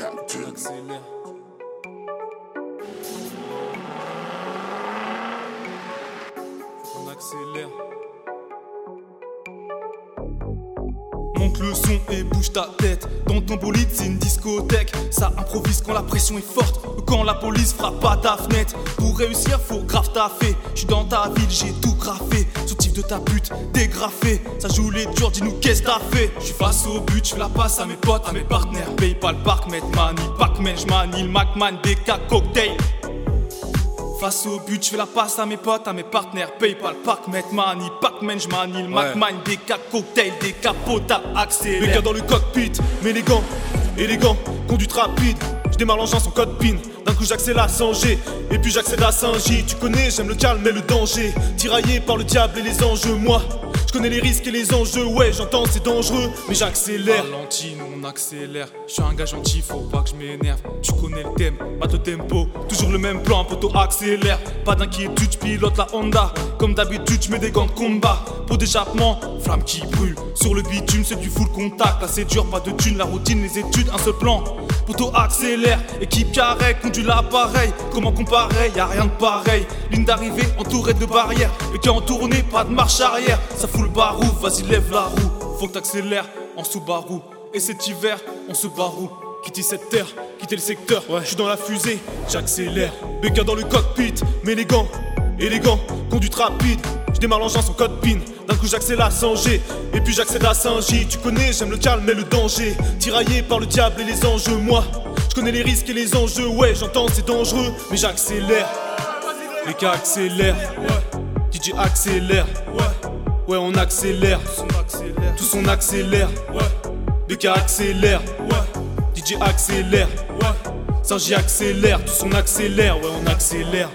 On accélère. On accélère. Monte le son et bouge ta tête. Dans ton bolide, c'est une discothèque. Ça improvise quand la pression est forte. Quand la police frappe à ta fenêtre. Pour réussir, faut grave taffer. J'suis dans ta ville, j'ai tout graffé. Soutif de ta pute, dégrafé. Ça joue les durs, dis-nous qu'est-ce t'as fait. J'suis face au but, j'fais la passe à mes potes, à mes partenaires. Paye pas le parc, Pac-Man, j'manie le Macman, BK, cocktail. Face au but, je fais la passe à mes potes, à mes partenaires. Paypal, Park, Met Money, Pac-Man, j'manie le Macman, DK, cocktail, décapota, accélère. gars dans le cockpit, mais les gants, élégant, conduite rapide. Je démarre l'engin sans code PIN. D'un coup j'accélère sans G, et puis j'accède à Saint-J. Tu connais, j'aime le calme et le danger. Tiraillé par le diable et les enjeux, moi. Je connais les risques et les enjeux, ouais, j'entends c'est dangereux, mais j'accélère. Ralenti, on accélère. Je suis un gars gentil, faut pas que je m'énerve. Tu connais le thème, pas de tempo. Toujours le même plan, poteau accélère. Pas d'inquiétude, pilote la Honda. Comme d'habitude, je mets des gants de combat. Pour d'échappement, flamme qui brûle. Sur le bitume, c'est du full contact. Là, c'est dur, pas de thune, la routine, les études, un seul plan. Poteau accélère, équipe carré, conduit l'appareil. Comment comparer, y a rien de pareil. Ligne d'arrivée entourée de barrières. Et qui en tournée, pas de marche arrière. Ça le barou, vas-y, lève la roue. Faut que t'accélères en sous-barou. Et cet hiver, on se barou. Quitter cette terre, quitter le secteur. Ouais, je suis dans la fusée, j'accélère. Béca dans le cockpit, mais les gants, élégant, conduite rapide. Je démarre l'engin sans code PIN. D'un coup j'accélère sans G, et puis j'accède à Saint-J. Tu connais, j'aime le calme et le danger. Tiraillé par le diable et les enjeux, moi. Je connais les risques et les enjeux, ouais, j'entends c'est dangereux, mais j'accélère. Les gars accélèrent, ouais. DJ accélère, ouais. Ouais, on accélère, tous on accélère, ouais. BK accélère, ouais. DJ accélère, ouais. Saint-J accélère, tous on accélère, ouais, on accélère.